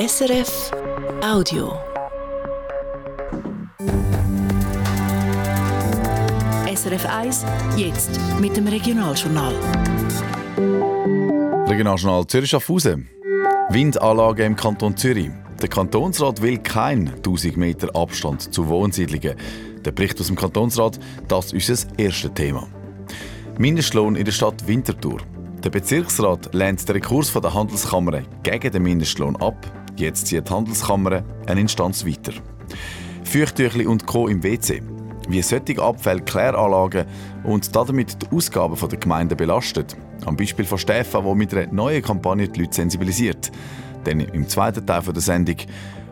SRF Audio. SRF 1, jetzt mit dem Regionaljournal. Regionaljournal Zürich Schaffhausen. Windanlage im Kanton Zürich. Der Kantonsrat will keinen 1000 Meter Abstand zu Wohnsiedlungen. Der Bericht aus dem Kantonsrat, das ist das erste Thema. Mindestlohn in der Stadt Winterthur. Der Bezirksrat lehnt den Rekurs der Handelskammer gegen den Mindestlohn ab. Jetzt zieht die Handelskammer eine Instanz weiter. Feuchttüchli und Co. im WC. Wie solche Abfälle Kläranlagen und damit die Ausgaben der Gemeinden belastet. Am Beispiel von Stefan, der mit einer neuen Kampagne die Leute sensibilisiert. Denn im zweiten Teil der Sendung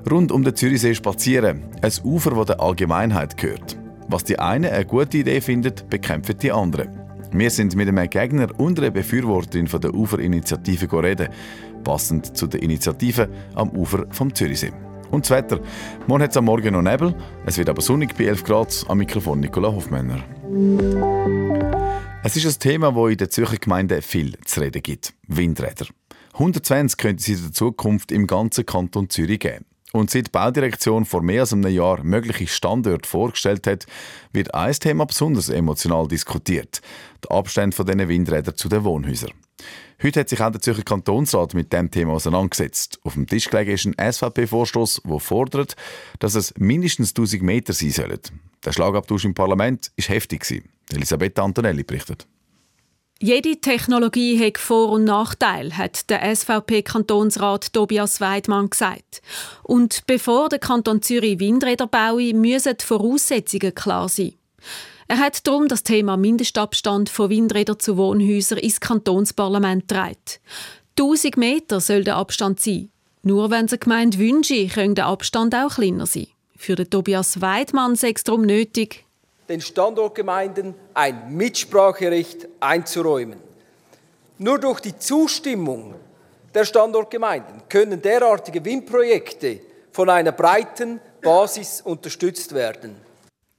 rund um den Zürichsee spazieren, ein Ufer, das der Allgemeinheit gehört. Was die einen eine gute Idee findet, bekämpfen die anderen. Wir sind mit einem Gegner und einer Befürworterin von der Uferinitiative reden, passend zu der Initiative am Ufer vom Zürichsee. Und das Wetter. Morgen hat es am Morgen noch Nebel, es wird aber sonnig bei 11 Grad. Am Mikrofon Nicola Hofmänner. Es ist ein Thema, das in der Zürcher Gemeinde viel zu reden gibt. Windräder. 120 könnte es in der Zukunft im ganzen Kanton Zürich geben. Und seit die Baudirektion vor mehr als einem Jahr mögliche Standorte vorgestellt hat, wird ein Thema besonders emotional diskutiert. Der Abstand von diesen Windrädern zu den Wohnhäusern. Heute hat sich auch der Zürcher Kantonsrat mit dem Thema auseinandergesetzt. Auf dem Tisch gelegen ist ein SVP-Vorstoß, der fordert, dass es mindestens 1000 Meter sein sollen. Der Schlagabtausch im Parlament war heftig. Elisabeth Antonelli berichtet. Jede Technologie hat Vor- und Nachteile, hat der SVP-Kantonsrat Tobias Weidmann gesagt. Und bevor der Kanton Zürich Windräder baue, müssen die Voraussetzungen klar sein. Er hat darum das Thema Mindestabstand von Windrädern zu Wohnhäusern ins Kantonsparlament getragen. 1000 Meter soll der Abstand sein. Nur wenn die Gemeinde wünsche, könnte der Abstand auch kleiner sein. Für den Tobias Weidmann sei es nötig, den Standortgemeinden ein Mitspracherecht einzuräumen. Nur durch die Zustimmung der Standortgemeinden können derartige Windprojekte von einer breiten Basis unterstützt werden.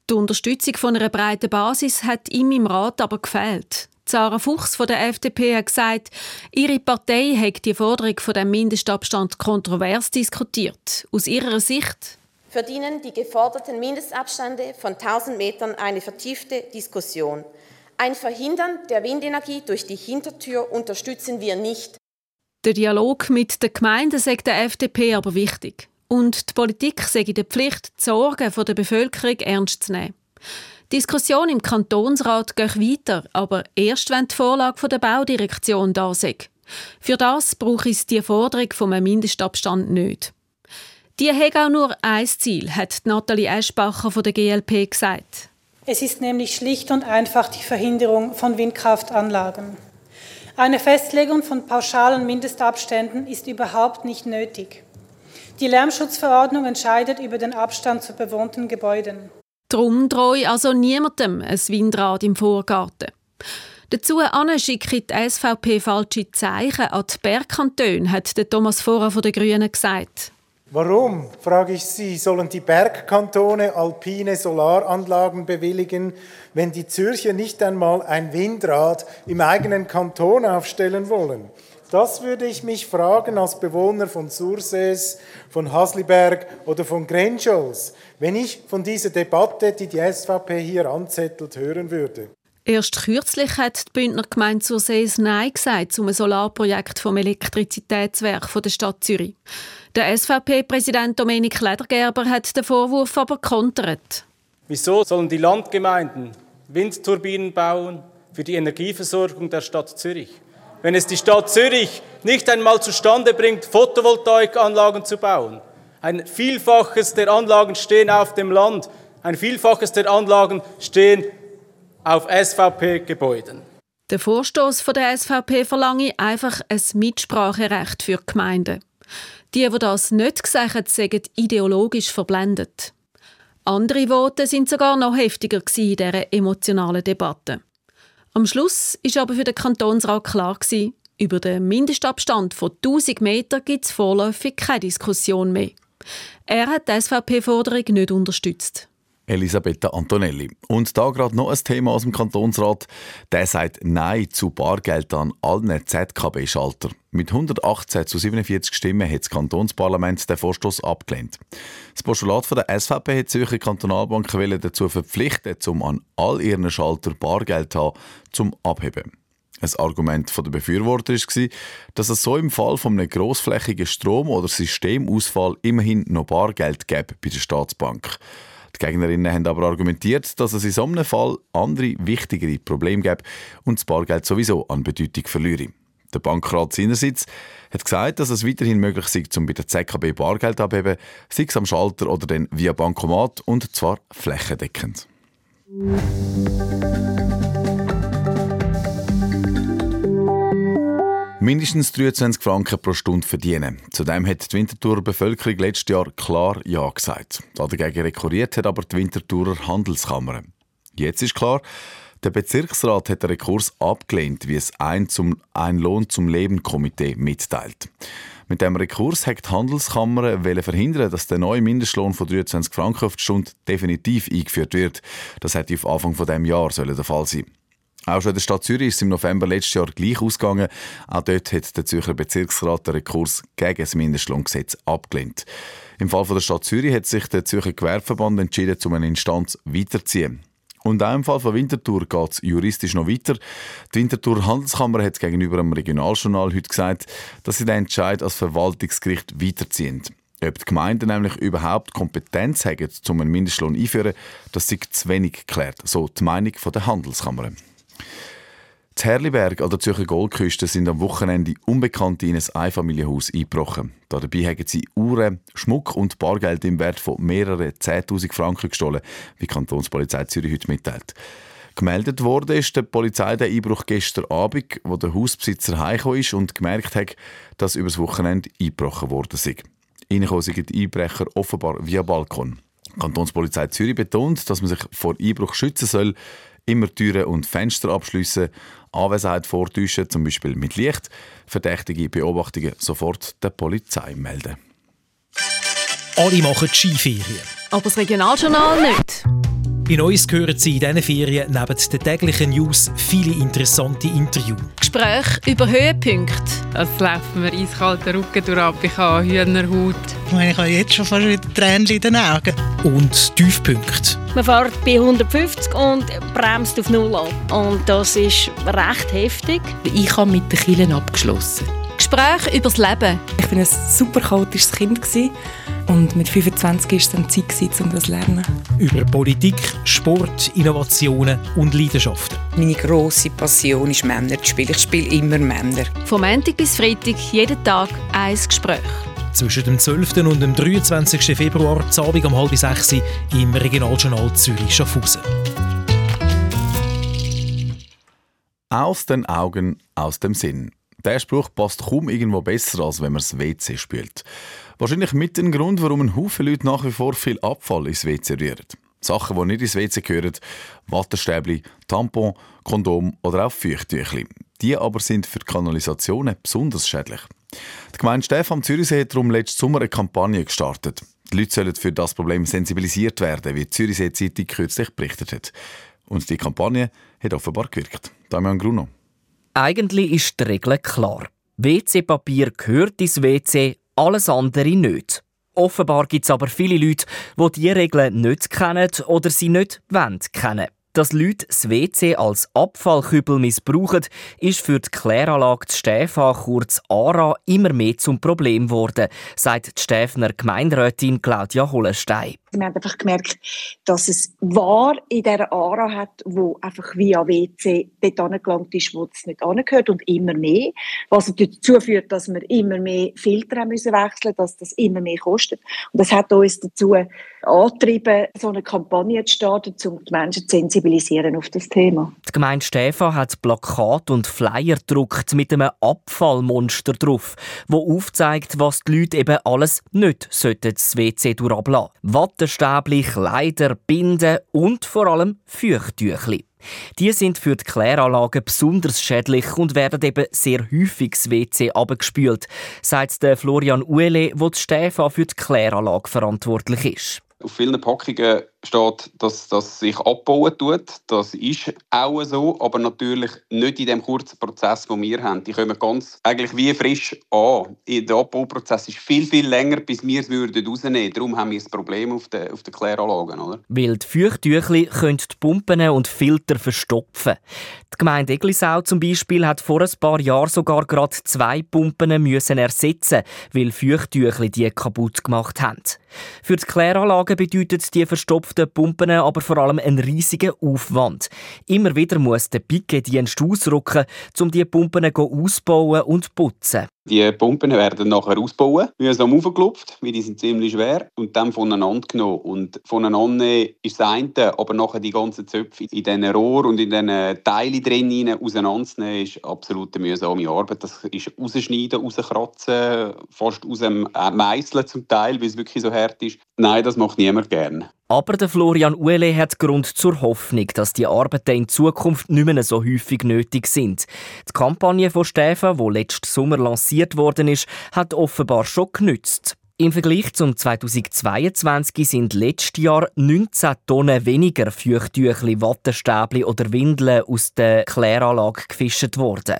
Die Unterstützung von einer breiten Basis hat ihm im Rat aber gefehlt. Sarah Fuchs von der FDP hat gesagt, ihre Partei hat die Forderung von dem Mindestabstand kontrovers diskutiert. Aus ihrer Sicht verdienen die geforderten Mindestabstände von 1000 Metern eine vertiefte Diskussion. Ein Verhindern der Windenergie durch die Hintertür unterstützen wir nicht. Der Dialog mit den Gemeinden sagt der FDP aber wichtig. Und die Politik sei in der Pflicht, die Sorgen der Bevölkerung ernst zu nehmen. Die Diskussion im Kantonsrat geht weiter, aber erst wenn die Vorlage der Baudirektion da sei. Für das brauche es die Forderung vom Mindestabstand nicht. Die haben auch nur ein Ziel, hat Nathalie Eschbacher von der GLP gesagt. Es ist nämlich schlicht und einfach die Verhinderung von Windkraftanlagen. Eine Festlegung von pauschalen Mindestabständen ist überhaupt nicht nötig. Die Lärmschutzverordnung entscheidet über den Abstand zu bewohnten Gebäuden. Drum drohe also niemandem ein Windrad im Vorgarten. Dazu schickt die SVP falsche Zeichen an die Bergkantone, hat Thomas Vorer von den Grünen gesagt. Warum, frage ich Sie, sollen die Bergkantone alpine Solaranlagen bewilligen, wenn die Zürcher nicht einmal ein Windrad im eigenen Kanton aufstellen wollen? Das würde ich mich fragen als Bewohner von Sursees, von Hasliberg oder von Grenscholz, wenn ich von dieser Debatte, die die SVP hier anzettelt, hören würde. Erst kürzlich hat die Bündner Gemeinde Sursees Nein gesagt zum Solarprojekt vom Elektrizitätswerk der Stadt Zürich. Der SVP-Präsident Dominik Ledergerber hat den Vorwurf aber kontert. Wieso sollen die Landgemeinden Windturbinen bauen für die Energieversorgung der Stadt Zürich? Wenn es die Stadt Zürich nicht einmal zustande bringt, Photovoltaikanlagen zu bauen. Ein Vielfaches der Anlagen stehen auf dem Land, ein Vielfaches der Anlagen stehen auf SVP-Gebäuden. Der Vorstoß der SVP verlange einfach ein Mitspracherecht für die Gemeinden. Die, die das nicht gesagt sagen, ideologisch verblendet. Andere Worte sind sogar noch heftiger in dieser emotionalen Debatte. Am Schluss ist aber für den Kantonsrat klar über den Mindestabstand von 1000 Metern gibt es vorläufig keine Diskussion mehr. Er hat die SVP-Forderung nicht unterstützt. Elisabetta Antonelli. Und da gerade noch ein Thema aus dem Kantonsrat. Der sagt Nein zu Bargeld an allen ZKB-Schalter. Mit 118 zu 47 Stimmen hat das Kantonsparlament den Vorstoß abgelehnt. Das Postulat von der SVP hat die Zürcher Kantonalbank dazu verpflichten, um an all ihren Schalter Bargeld zu haben, zum Abheben. Ein Argument der Befürworter war, dass es so im Fall von einem grossflächigen Strom- oder Systemausfall immerhin noch Bargeld gäbe bei der Staatsbank. Die Gegnerinnen haben aber argumentiert, dass es in so einem Fall andere, wichtigere Probleme gäbe und das Bargeld sowieso an Bedeutung verliere. Der Bankrat seinerseits hat gesagt, dass es weiterhin möglich sei, um bei der ZKB Bargeld abheben, sei es am Schalter oder dann via Bankomat und zwar flächendeckend. Mindestens 23 Franken pro Stunde verdienen. Zudem hat die Winterthurer Bevölkerung letztes Jahr klar Ja gesagt. Dagegen rekurriert hat aber die Winterthurer Handelskammer. Jetzt ist klar, der Bezirksrat hat den Rekurs abgelehnt, wie es ein, zum, ein Lohn zum Leben Komitee mitteilt. Mit dem Rekurs hat die Handelskammer verhindern, dass der neue Mindestlohn von 23 Franken auf die Stunde definitiv eingeführt wird. Das hätte auf Anfang dieses dem Jahr der Fall sein. Auch schon in der Stadt Zürich ist es im November letztes Jahr gleich ausgegangen. Auch dort hat der Zürcher Bezirksrat den Rekurs gegen das Mindestlohngesetz abgelehnt. Im Fall von der Stadt Zürich hat sich der Zürcher Gewerbeverband entschieden, um eine Instanz weiterzuziehen. Und auch im Fall von Winterthur geht es juristisch noch weiter. Die Winterthur Handelskammer hat gegenüber dem Regionaljournal heute gesagt, dass sie den Entscheid als Verwaltungsgericht weiterziehen. Ob die Gemeinden nämlich überhaupt Kompetenz haben, um einen Mindestlohn einzuführen, das ist zu wenig geklärt, so die Meinung der Handelskammer. Die Herliberg an der Zürcher Goldküste sind am Wochenende Unbekannte in ein Einfamilienhaus eingebrochen. Dabei haben sie Uhren, Schmuck und Bargeld im Wert von mehreren 10.000 Franken gestohlen, wie die Kantonspolizei Zürich heute mitteilt. Gemeldet wurde ist der Polizei der Einbruch gestern Abend, wo der Hausbesitzer heimgekommen ist und gemerkt hat, dass übers Wochenende eingebrochen worden ist. Reingekommen sind die Einbrecher offenbar via Balkon. Die Kantonspolizei Zürich betont, dass man sich vor Einbruch schützen soll, immer Türen und Fenster abschließen, Anwesenheit vortäuschen, zum Beispiel mit Licht, verdächtige Beobachtungen sofort der Polizei melden. Alle machen Skiferien. Aber das Regionaljournal nicht. In uns hören Sie in diesen Ferien neben den täglichen News viele interessante Interviews. Gespräche über Höhepunkte. Es läuft mir eiskalter Rücken durch, ich habe Hühnerhaut. Ich, meine, ich habe jetzt schon fast wieder Tränen in den Augen. Und Tiefpunkte. Man fährt bei 150 und bremst auf Null ab. Und das ist recht heftig. Ich habe mit den Kielen abgeschlossen. Gespräche über das Leben. Ich war ein super chaotisches Kind. Und mit 25 war es dann Zeit, um das zu lernen. Über Politik, Sport, Innovationen und Leidenschaften. Meine grosse Passion ist Männer zu spielen. Ich spiele immer Männer. Vom Montag bis Freitag jeden Tag ein Gespräch. Zwischen dem 12. und dem 23. Februar, Abend um halb sechs im Regionaljournal Zürich-Schaffhausen. Aus den Augen, aus dem Sinn. Der Spruch passt kaum irgendwo besser, als wenn man das WC spült. Wahrscheinlich mit dem Grund, warum ein Haufen Leute nach wie vor viel Abfall ins WC rühren. Sachen, die nicht ins WC gehören, Wattestäbli, Tampon, Kondom oder auch Feuchttüchli. Die aber sind für die Kanalisationen besonders schädlich. Die Gemeinde Stefan Zürichsee hat darum letzten Sommer eine Kampagne gestartet. Die Leute sollen für das Problem sensibilisiert werden, wie die Zürichsee Zeitung kürzlich berichtet hat. Und die Kampagne hat offenbar gewirkt. Damian Gruno. Eigentlich ist die Regel klar. WC-Papier gehört ins WC, alles andere nicht. Offenbar gibt es aber viele Leute, die diese Regeln nicht kennen oder sie nicht kennen. Dass Leute das WC als Abfallkübel missbrauchen, ist für die Kläranlage Stäfa, kurz ARA, immer mehr zum Problem geworden, sagt die Stäfner Gemeinderätin Claudia Hollenstein. Wir haben einfach gemerkt, dass es war in dieser ARA hat, wo einfach via WC dort angelangt ist, wo es nicht angehört und immer mehr. Was dazu führt, dass wir immer mehr Filter müssen wechseln, dass das immer mehr kostet. Und das hat uns dazu angetrieben, so eine Kampagne zu starten, um die Menschen zu sensibilisieren auf das Thema. Die Gemeinde Stefan hat Plakat und Flyer gedruckt mit einem Abfallmonster drauf, wo aufzeigt, was die Leute eben alles nicht das WC durchablassen Wattestäbli, Kleider, Binden und vor allem Feuchttüchli. Die sind für die Kläranlagen besonders schädlich und werden eben sehr häufig das WC abgespült, sagt Florian Uele, der die Stäfa für die Kläranlage verantwortlich ist. Auf vielen Packungen steht, dass das sich abbauen tut. Das ist auch so, aber natürlich nicht in dem kurzen Prozess, den wir haben. Die kommen ganz eigentlich wie frisch an. Der Abbauprozess ist viel, viel länger, bis wir es würden rausnehmen. Darum haben wir das Problem auf den, auf den Kläranlagen. Oder? Weil die Feuchttüchli können die Pumpen und Filter verstopfen. Die Gemeinde Eglisau zum Beispiel hat vor ein paar Jahren sogar gerade zwei Pumpen müssen ersetzen, weil Feuchttüchli die kaputt gemacht haben. Für die Kläranlagen bedeutet die verstopften Pumpen aber vor allem einen riesigen Aufwand. Immer wieder muss der Piquet-Dienst ausrücken, um die Pumpen ausbauen und putzen. Die Pumpen werden nachher ausbauen, mühsam aufgeklopft, weil die sind ziemlich schwer, und dann voneinander genommen. Und voneinander ist das eine, aber nachher die ganzen Zöpfe in diesen Rohr und in diesen Teilen drin auseinanderzunehmen, ist absolut eine mühsame Arbeit. Das ist rausschneiden, rauskratzen, fast aus dem äh, Meißeln zum Teil, weil es wirklich so hart ist. Nein, das macht niemand gerne. Aber der Florian Uele hat Grund zur Hoffnung, dass die Arbeiten in Zukunft nicht mehr so häufig nötig sind. Die Kampagne von Stefan, die letzten Sommer lanciert worden ist, hat offenbar schon genützt. Im Vergleich zum 2022 sind letztes Jahr 19 Tonnen weniger Feuchttüchli, Wattestäbli oder Windeln aus der Kläranlage gefischt worden.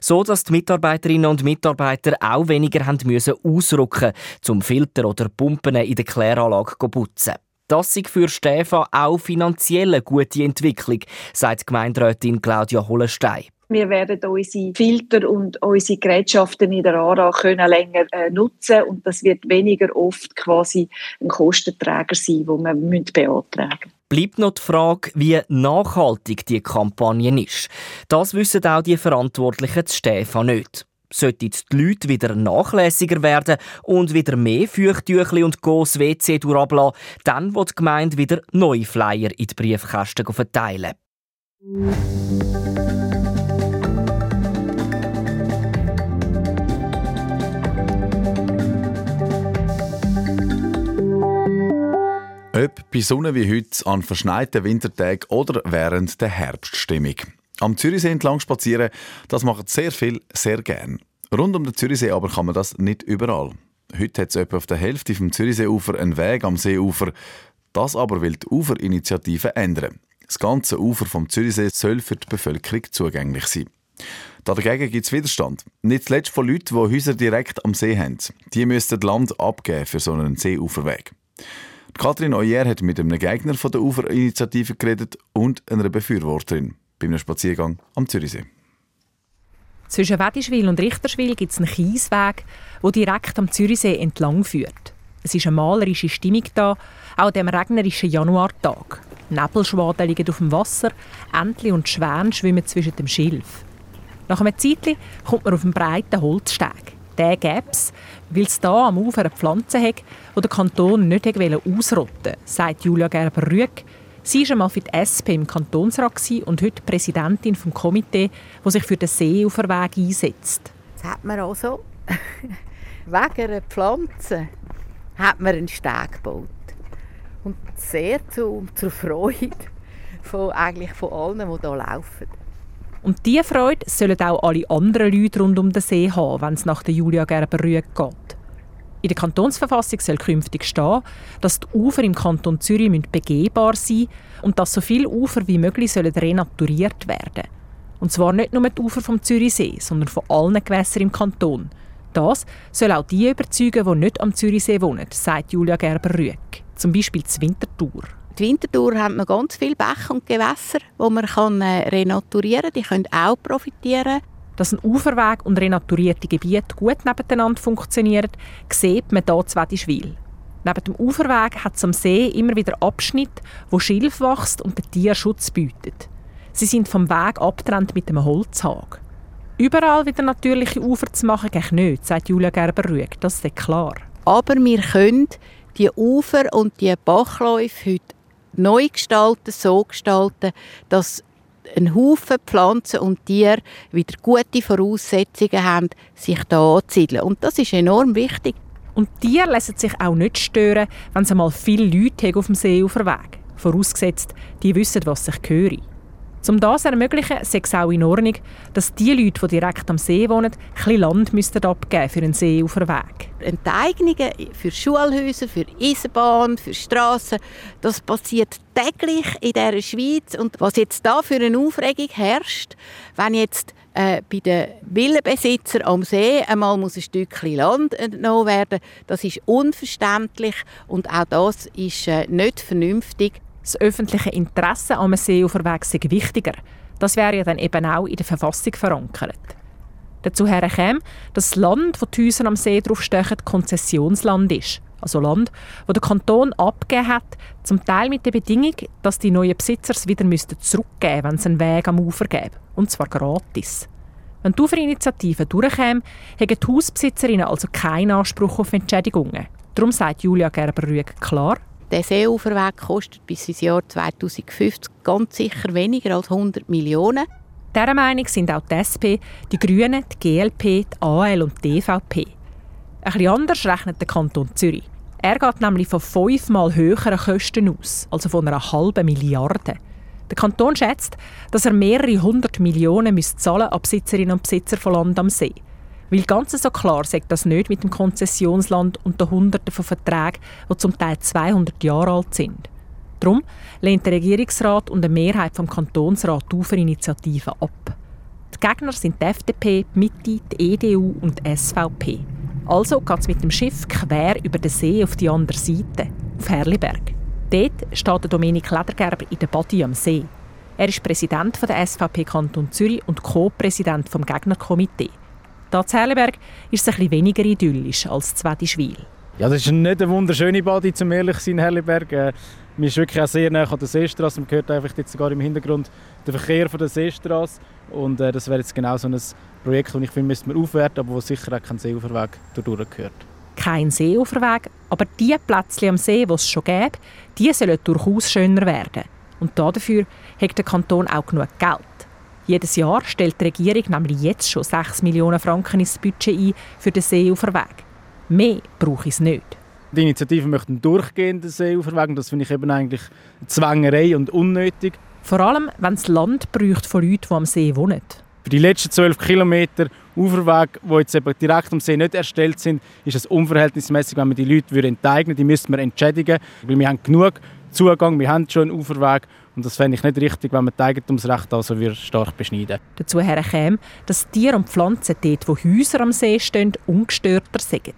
So dass die Mitarbeiterinnen und Mitarbeiter auch weniger haben müssen ausrücken, zum Filter oder Pumpen in der Kläranlage zu putzen. Das ist für Stefan auch finanziell eine gute Entwicklung, sagt Gemeinderätin Claudia Hollenstein. Wir werden unsere Filter und unsere Gerätschaften in der ARA können länger äh, nutzen und das wird weniger oft quasi ein Kostenträger sein, den wir beantragen müssen. Bleibt noch die Frage, wie nachhaltig die Kampagne ist. Das wissen auch die Verantwortlichen zu Stefan nicht. Sollten die Leute wieder nachlässiger werden und wieder mehr Feuchttüchli und Goss WC durchablassen, dann wird die Gemeinde wieder neue Flyer in die Briefkästen verteilen. Ob bei Sonne wie heute, an verschneiten Wintertagen oder während der Herbststimmung. Am Zürichsee entlang spazieren, das machen sehr viel sehr gern. Rund um den Zürichsee aber kann man das nicht überall. Heute hat es etwa auf der Hälfte vom Zürichseeufer einen Weg am Seeufer. Das aber will die Uferinitiative ändern. Das ganze Ufer vom Zürichsee soll für die Bevölkerung zugänglich sein. Dagegen gibt es Widerstand. Nicht zuletzt von Leuten, die Häuser direkt am See haben. Die müssten Land abgeben für so einen Seeuferweg. Katrin Oyer hat mit einem Gegner von der Uferinitiative geredet und einer Befürworterin bei einem Spaziergang am Zürichsee. Zwischen Wedischwil und Richterschwil gibt es einen Kiesweg, der direkt am Zürichsee entlang führt. Es ist eine malerische Stimmung da, auch an diesem regnerischen Januartag. Nebelschwaden liegen auf dem Wasser, Entli und Schwäne schwimmen zwischen dem Schilf. Nach einem Zeitchen kommt man auf einen breiten Holzsteg. Den gäbe es, weil es hier am Ufer eine Pflanze hat, die der Kanton nicht ausrotten wollte, sagt Julia Gerber-Rüegg, Sie war einmal für die SP im Kantonsrat und heute Präsidentin des Komitees, das sich für den Seeuferweg einsetzt. Jetzt hat man also wegen einer Pflanze hat man einen Steg gebaut. Und sehr zu, zur Freude von, eigentlich von allen, die hier laufen. Und diese Freude sollen auch alle anderen Leute rund um den See haben, wenn es nach der Julia Gerber-Rüegg geht. In der Kantonsverfassung soll künftig stehen, dass die Ufer im Kanton Zürich begehbar sein müssen und dass so viele Ufer wie möglich sollen renaturiert werden Und zwar nicht nur die Ufer vom Zürichsee, sondern von allen Gewässern im Kanton. Das soll auch die überzeugen, die nicht am Zürichsee wohnen, sagt Julia Gerber-Rüegg. Zum Beispiel die Winterthur. Die Winterthur hat noch ganz viele Bäche und Gewässer, die man kann, äh, renaturieren kann. Die können auch profitieren. Dass ein Uferweg und renaturierte Gebiete gut nebeneinander funktionieren, sieht man hier zu Wedischwil. Neben dem Uferweg hat es am See immer wieder Abschnitte, wo Schilf wächst und den Tieren Schutz bietet. Sie sind vom Weg abgetrennt mit einem Holzhag. Überall wieder natürliche Ufer zu machen, geht nicht, sagt Julia Gerber-Rüegg. Das ist klar. Aber wir können die Ufer und die Bachläufe heute neu gestalten, so gestalten, dass ein Haufen Pflanzen und Tiere wieder gute Voraussetzungen haben, sich hier anzusiedeln. Und das ist enorm wichtig. Und Tiere lassen sich auch nicht stören, wenn es einmal viele Leute auf dem See auf Weg Vorausgesetzt, die wissen, was sich gehört. Um das zu ermöglichen, sei es auch in Ordnung, dass die Leute, die direkt am See wohnen, etwas Land müssten abgeben für einen Seeuferweg. Enteignungen für Schulhäuser, für Eisenbahn, für Straßen, das passiert täglich in der Schweiz. Und was jetzt da für eine Aufregung herrscht, wenn jetzt äh, bei den Villenbesitzern am See einmal muss ein Stückchen Land entnommen werden, das ist unverständlich und auch das ist äh, nicht vernünftig. Das öffentliche Interesse am Seeuferweg sei wichtiger. Das wäre ja dann eben auch in der Verfassung verankert. Dazu käme, dass das Land, wo die Häuser am See draufstehen, Konzessionsland ist. Also Land, das der Kanton abgegeben hat, zum Teil mit der Bedingung, dass die neuen Besitzer es wieder zurückgeben müssten, wenn es einen Weg am Ufer gäbe. Und zwar gratis. Wenn die Uferinitiative durchkäme, hätten die Hausbesitzerinnen also keinen Anspruch auf Entschädigungen. Darum sagt Julia Gerber-Rüeg klar, der Seeuferweg kostet bis ins Jahr 2050 ganz sicher weniger als 100 Millionen. Dieser Meinung sind auch die SP, die Grünen, die GLP, die AL und die DVP. Ein bisschen anders rechnet der Kanton Zürich. Er geht nämlich von fünfmal höheren Kosten aus, also von einer halben Milliarde. Der Kanton schätzt, dass er mehrere hundert Millionen zahlen an Besitzerinnen und Besitzer von Land am See. Weil ganz so klar sagt das nicht mit dem Konzessionsland und den Hunderten von Verträgen, die zum Teil 200 Jahre alt sind. Darum lehnt der Regierungsrat und eine Mehrheit vom Kantonsrat die Uferinitiative ab. Die Gegner sind die FDP, die Mitte, die EDU und die SVP. Also geht es mit dem Schiff quer über den See auf die andere Seite, auf Herliberg. Dort steht Dominik Ledergerber in der Body am See. Er ist Präsident der SVP Kanton Zürich und Co-Präsident vom Gegnerkomitee. Hier in Herliberg ist es ein weniger idyllisch als Zwedischwil. Ja, das ist nicht eine wunderschöne Body, zum ehrlich sein, Herliberg. Äh, man ist wirklich auch sehr nah an der Seestraße. Man hört einfach jetzt sogar im Hintergrund den Verkehr von der Seestraße. Und äh, das wäre jetzt genau so ein Projekt, das ich finde, müsste man aufwerten, aber wo sicher auch kein Seeuferweg gehört. Kein Seeuferweg, aber die Plätzchen am See, die es schon gäbe, die sollen durchaus schöner werden. Und dafür hat der Kanton auch genug Geld. Jedes Jahr stellt die Regierung nämlich jetzt schon 6 Millionen Franken ins Budget ein für den Seeuferweg. Mehr brauche ich es nicht. Die Initiative möchte einen durchgehenden Seeuferweg das finde ich eben eigentlich Zwängerei und unnötig. Vor allem, wenn es Land braucht von Leuten, die am See wohnen. Für die letzten 12 Kilometer Uferweg, die jetzt eben direkt am See nicht erstellt sind, ist es unverhältnismäßig, wenn man die Leute enteignen würde. Die müssten wir entschädigen, weil wir haben genug Zugang, wir haben schon einen Uferweg und das fände ich nicht richtig, wenn man das Eigentumsrecht also stark beschneiden Dazu käme, dass Tiere und Pflanzen dort, wo Häuser am See stehen, ungestörter sind.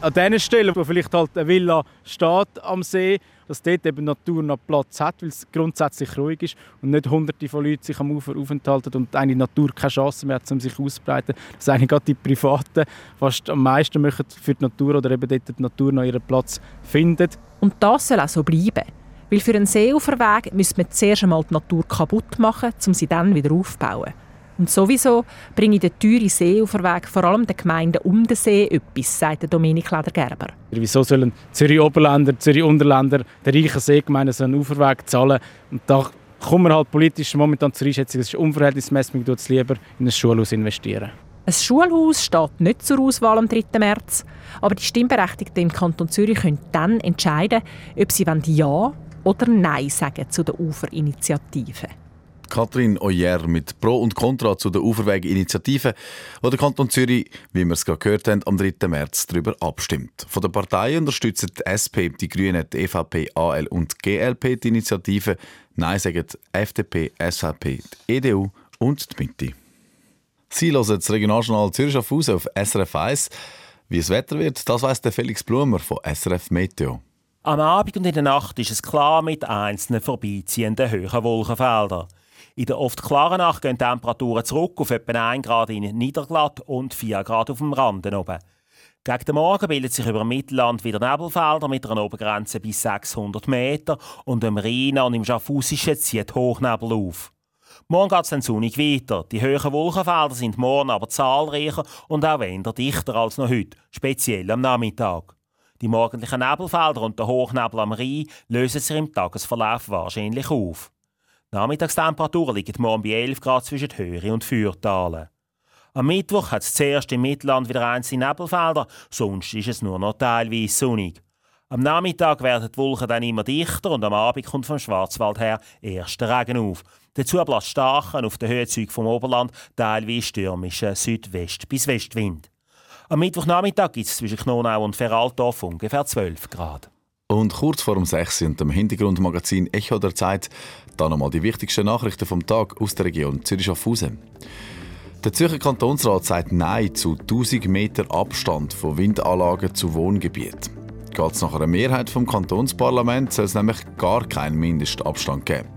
An den Stellen, wo vielleicht halt eine Villa steht am See, dass dort eben Natur noch Platz hat, weil es grundsätzlich ruhig ist und nicht hunderte von Leuten sich am Ufer aufenthalten und eine Natur keine Chance mehr hat, um sich auszubreiten. Dass eigentlich gerade die Privaten fast am meisten machen für die Natur oder eben dort die Natur noch ihren Platz findet. Und das soll auch so bleiben. Weil für einen Seeuferweg müsste man zuerst einmal die Natur kaputt machen, um sie dann wieder aufzubauen. Und sowieso bringe der teure Seeuferweg vor allem den Gemeinden um den See etwas, sagt Dominik Ledergerber. Wieso sollen Zürich-Oberländer, Zürich-Unterländer den reichen Seegemeinden so einen Uferweg zahlen? Und da kommen wir halt politisch momentan zur Einschätzung, es ist unverhältnismäßig, man es lieber in ein Schulhaus investieren. Ein Schulhaus steht nicht zur Auswahl am 3. März, aber die Stimmberechtigten im Kanton Zürich können dann entscheiden, ob sie Ja oder Nein sagen zu der Uferinitiative. Katrin Oyer mit Pro und Contra zu der Uferweg-Initiative, wo der Kanton Zürich, wie wir es gerade gehört haben, am 3. März darüber abstimmt. Von der Partei unterstützen die SP, die Grünen, die EVP, AL und GLP die Initiative. Nein sagen die FDP, SVP, die EDU und die Mitte. Sie hören das Regionaljournal Zürich auf auf SRF 1. Wie es Wetter wird, das weiss der Felix Blumer von SRF Meteo. Am Abend und in der Nacht ist es klar mit einzelnen vorbeiziehenden hohen Wolkenfeldern. In der oft klaren Nacht gehen die Temperaturen zurück auf etwa 1 Grad in Niederglatt und 4 Grad auf dem Rand oben. Gegen den Morgen bildet sich über Mittelland wieder Nebelfelder mit einer Obergrenze bis 600 Meter und im Rhein und im Schaffhausischen zieht Hochnebel auf. Morgen geht es dann sonnig weiter. Die hohen Wolkenfelder sind morgen aber zahlreicher und auch weniger dichter als noch heute, speziell am Nachmittag. Die morgendlichen Nebelfelder und der Hochnebel am Rhein lösen sich im Tagesverlauf wahrscheinlich auf. Die Nachmittagstemperaturen liegen morgen bei 11 Grad zwischen Höhe und Fürtalen. Am Mittwoch hat es zuerst im Mittelland wieder einzelne Nebelfelder, sonst ist es nur noch teilweise sonnig. Am Nachmittag werden die Wolken dann immer dichter und am Abend kommt vom Schwarzwald her erster Regen auf. Dazu bläst starken, auf den Höhenzügen vom Oberland teilweise stürmischen Südwest- bis Westwind. Am Mittwochnachmittag gibt es zwischen Knonau und Feraltorf ungefähr 12 Grad. Und kurz vor dem 6 und dem Hintergrundmagazin Echo der Zeit, dann nochmal die wichtigsten Nachrichten vom Tag aus der Region Zürich-Schaffhausen. Der Zürcher Kantonsrat sagt Nein zu 1000 Meter Abstand von Windanlagen zu Wohngebieten. Geht es nach einer Mehrheit vom Kantonsparlament, soll es nämlich gar keinen Mindestabstand geben.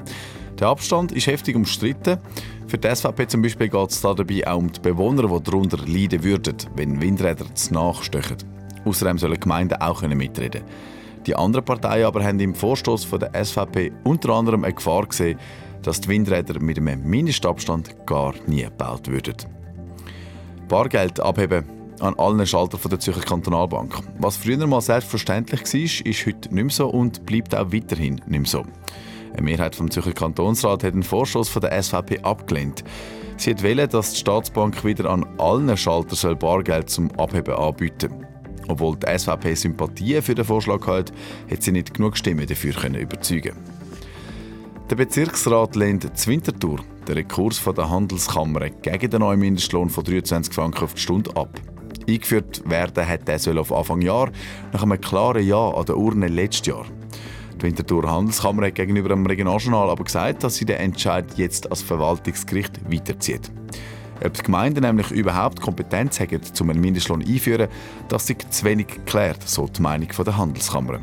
Der Abstand ist heftig umstritten. Für die SVP zum Beispiel geht es dabei auch um die Bewohner, die darunter leiden würden, wenn Windräder zu nachstechen. Außerdem sollen Gemeinden auch mitreden können. Die anderen Parteien aber haben im Vorstoß der SVP unter anderem eine Gefahr gesehen, dass die Windräder mit einem Mindestabstand gar nie gebaut würden. Bargeld abheben an allen Schaltern der Zürcher Kantonalbank. Was früher mal selbstverständlich war, ist heute nicht mehr so und bleibt auch weiterhin nicht mehr so. Eine Mehrheit vom Zürcher Kantonsrat hat den Vorstoß von der SVP abgelehnt. Sie wollte, dass die Staatsbank wieder an allen Schaltern Bargeld zum Abheben anbieten soll. Obwohl die SVP Sympathien für den Vorschlag hat, hat sie nicht genug Stimmen dafür können überzeugen. Der Bezirksrat lehnt Zwintertour den Rekurs der Handelskammer gegen den neuen Mindestlohn von 23 Franken auf die Stunde ab. Eingeführt werden hat der soll auf Anfang Jahr nach einem klaren Ja an der Urne letztes Jahr. Die Winterthur Handelskammer hat gegenüber dem Regionaljournal aber gesagt, dass sie den Entscheid jetzt als Verwaltungsgericht weiterzieht. Ob die Gemeinden nämlich überhaupt Kompetenz haben, um einen Mindestlohn einzuführen, das ist zu wenig geklärt, so die Meinung der Handelskammer.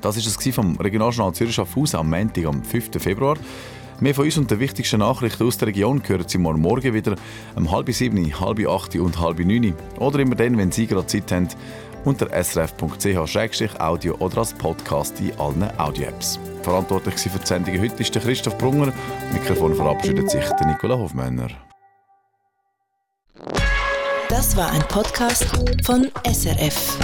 Das war es vom Regionaljournal Zürich Schaffhausen am Montag, am 5. Februar. Mehr von uns und den wichtigsten Nachrichten aus der Region hören Sie morgen, morgen wieder um halb sieben, halb acht und halb neun. Oder immer dann, wenn Sie gerade Zeit haben, unter srf.ch-audio oder als Podcast in allen Audio-Apps. Verantwortlich für die Sendung heute ist Christoph Brunger. Mikrofon verabschiedet sich der Nicola Hofmänner. Das war ein Podcast von SRF.